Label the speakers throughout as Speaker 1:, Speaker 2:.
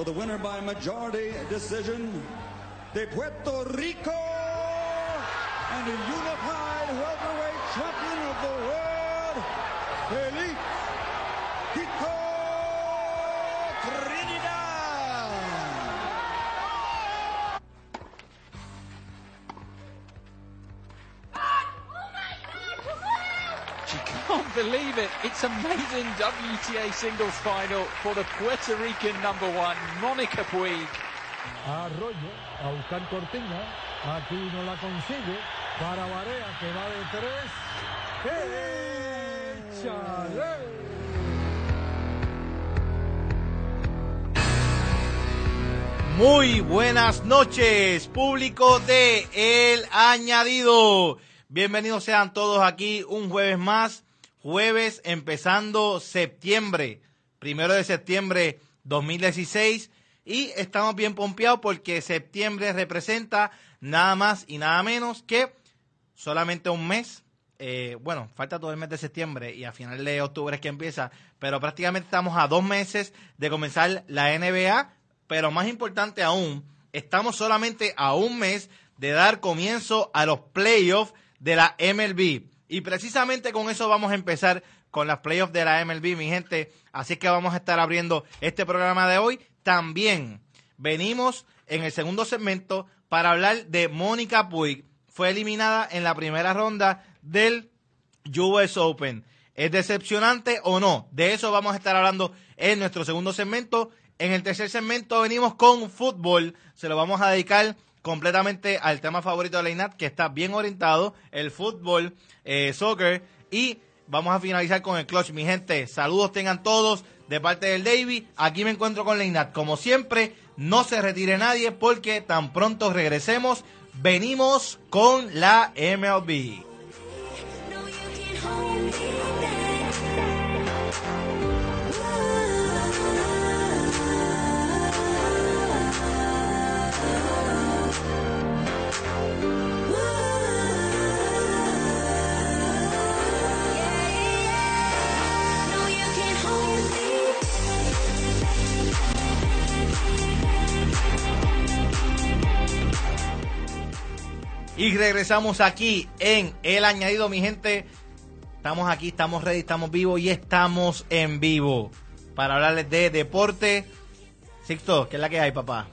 Speaker 1: For the winner by majority decision, de Puerto Rico and unified
Speaker 2: can't believe it. It's amazing WTA singles final for the Puerto Rican number one, Monica Puig.
Speaker 3: Arroyo a buscar Cortina. Aquí no la consigue. Para Barea que va de tres. ¡Échale!
Speaker 4: Muy buenas noches, público de El Añadido. Bienvenidos sean todos aquí un jueves más, jueves empezando septiembre, primero de septiembre 2016. Y estamos bien pompeados porque septiembre representa nada más y nada menos que solamente un mes. Eh, bueno, falta todo el mes de septiembre y a final de octubre es que empieza, pero prácticamente estamos a dos meses de comenzar la NBA, pero más importante aún, estamos solamente a un mes de dar comienzo a los playoffs de la MLB. Y precisamente con eso vamos a empezar con las playoffs de la MLB, mi gente. Así que vamos a estar abriendo este programa de hoy. También venimos en el segundo segmento para hablar de Mónica Puig. Fue eliminada en la primera ronda del US Open. ¿Es decepcionante o no? De eso vamos a estar hablando en nuestro segundo segmento. En el tercer segmento venimos con fútbol. Se lo vamos a dedicar completamente al tema favorito de la INAT, que está bien orientado, el fútbol, eh, soccer. Y vamos a finalizar con el clutch. Mi gente, saludos tengan todos de parte del Davy. Aquí me encuentro con la INAT. Como siempre, no se retire nadie porque tan pronto regresemos, venimos con la MLB. Y regresamos aquí en El Añadido, mi gente. Estamos aquí, estamos ready, estamos vivos y estamos en vivo para hablarles de deporte. Sixto, ¿qué es la que hay, papá?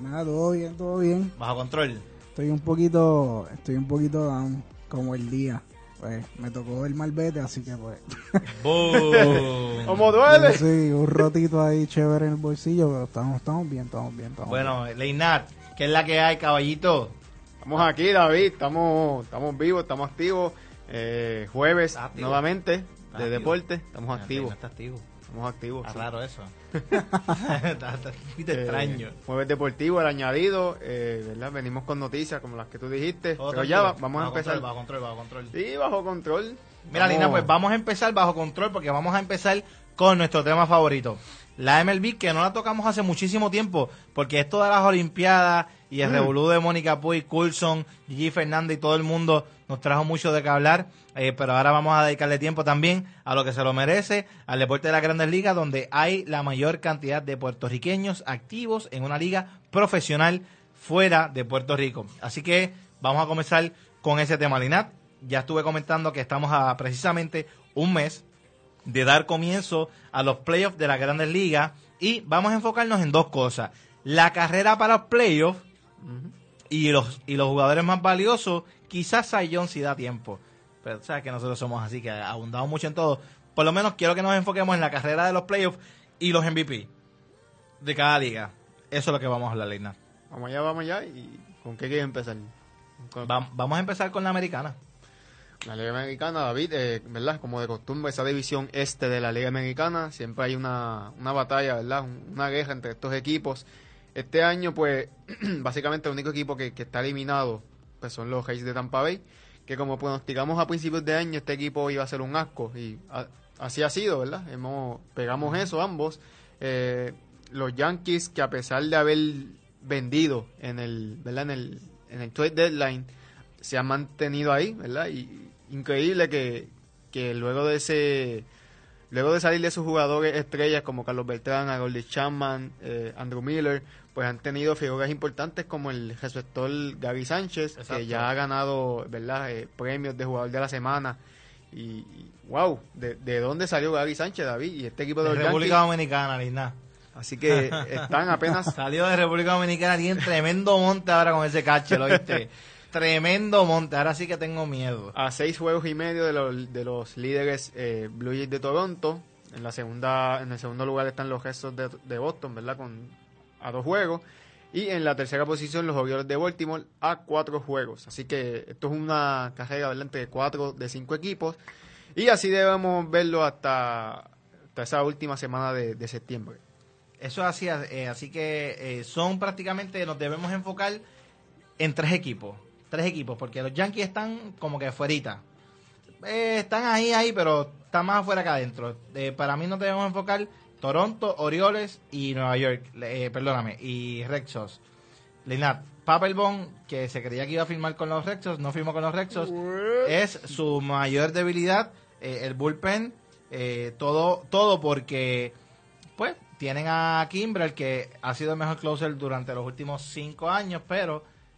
Speaker 5: Nada, todo bien, todo bien.
Speaker 4: Bajo control.
Speaker 5: Estoy un poquito, estoy un poquito down, como el día. Pues me tocó el malvete, así que pues.
Speaker 4: Boom.
Speaker 6: ¿Cómo duele?
Speaker 5: Sí, un rotito ahí chévere en el bolsillo, pero estamos, estamos bien, estamos bien, estamos
Speaker 4: Bueno, Leinat, ¿qué es la que hay, caballito?
Speaker 6: Estamos aquí, David, estamos, estamos vivos, estamos activos. Eh, jueves nuevamente
Speaker 4: ¿Estás
Speaker 6: de
Speaker 4: activo?
Speaker 6: deporte, estamos activos.
Speaker 4: no está activo.
Speaker 6: estamos activos.
Speaker 4: Está
Speaker 6: sí.
Speaker 4: raro eso. Está- está muy
Speaker 6: Eh,
Speaker 4: extraño.
Speaker 6: Jueves Deportivo, el añadido, eh, ¿verdad? Venimos con noticias como las que tú dijiste.
Speaker 4: Todo
Speaker 6: pero ya va- vamos a empezar.
Speaker 4: Control, bajo control, bajo control.
Speaker 6: Sí, bajo control.
Speaker 4: Mira, Lina, pues vamos a empezar bajo control porque vamos a empezar con nuestro tema favorito. La MLB, que no la tocamos hace muchísimo tiempo, porque esto de las Olimpiadas y el
Speaker 6: Mm.
Speaker 4: revolú de Mónica Puig, Coulson, Gigi Fernández y todo el mundo nos trajo mucho de qué hablar, eh, pero ahora vamos a dedicarle tiempo también a lo que se lo merece, al deporte de las grandes ligas, donde hay la mayor cantidad de puertorriqueños activos en una liga profesional fuera de Puerto Rico. Así que vamos a comenzar con ese tema, Linat. Ya estuve comentando que estamos a precisamente un mes de dar comienzo a los playoffs de las grandes ligas y vamos a enfocarnos en dos cosas. La carrera para los playoffs y los, y los jugadores más valiosos, quizás Sayón si da tiempo. Pero sabes que nosotros somos así, que abundamos mucho en todo. Por lo menos quiero que nos enfoquemos en la carrera de los playoffs y los MVP de cada liga. Eso es lo que vamos a hablar, Leina.
Speaker 6: Vamos allá, vamos allá. ¿Y con qué quieres empezar? Con-
Speaker 4: Va- vamos a empezar con la americana.
Speaker 6: La Liga Americana, David, eh, ¿verdad? Como de costumbre, esa división este de la Liga Americana, siempre hay una, una batalla, ¿verdad? Un- Una guerra entre estos equipos. Este año, pues, básicamente el único equipo que, que está eliminado pues son los Rays de Tampa Bay, que como pronosticamos a principios de año, este equipo iba a ser un asco, y a- así ha sido, ¿verdad? Hemos, pegamos eso ambos. Eh, los Yankees, que a pesar de haber vendido en el, ¿verdad? En el, en el trade deadline, se han mantenido ahí, ¿verdad? Y increíble que, que luego de ese luego de salir de sus jugadores estrellas como Carlos Beltrán, Harold Chapman, eh, Andrew Miller, pues han tenido figuras importantes como el receptor Gary Sánchez,
Speaker 4: Exacto.
Speaker 6: que ya ha ganado, ¿verdad? Eh, premios de jugador de la semana. Y, y, wow, ¿de, de dónde salió Gary Sánchez, David? Y este equipo de
Speaker 4: De
Speaker 6: los
Speaker 4: República
Speaker 6: Yankees.
Speaker 4: Dominicana, Lina.
Speaker 6: Así que están apenas
Speaker 4: Salió de República Dominicana, tiene tremendo monte ahora con ese cache, ¿lo viste? tremendo monte, ahora sí que tengo miedo.
Speaker 6: a seis juegos y medio de los, de los líderes eh, Blue Jays de Toronto. En la segunda, en el segundo lugar están los Restos de, de Boston, ¿verdad? Con a dos juegos. Y en la tercera posición los Orioles de Baltimore a cuatro juegos. Así que esto es una carrera, ¿verdad? Entre cuatro de cinco equipos. Y así debemos verlo hasta, hasta esa última semana de, de septiembre.
Speaker 4: Eso es así, eh, así que eh, son prácticamente, nos debemos enfocar en tres equipos. Tres equipos, porque los Yankees están como que fuerita. Eh, están ahí, ahí, pero están más afuera que adentro. Eh, para mí nos debemos enfocar Toronto, Orioles y Nueva York. Eh, perdóname, y Red Sox. Papelbon, que se creía que iba a firmar con los Red Sox, no firmó con los Red Sox. Es su mayor debilidad, eh, el bullpen. eh, todo, todo porque pues tienen a Kimbrel que ha sido el mejor closer durante los últimos cinco años, pero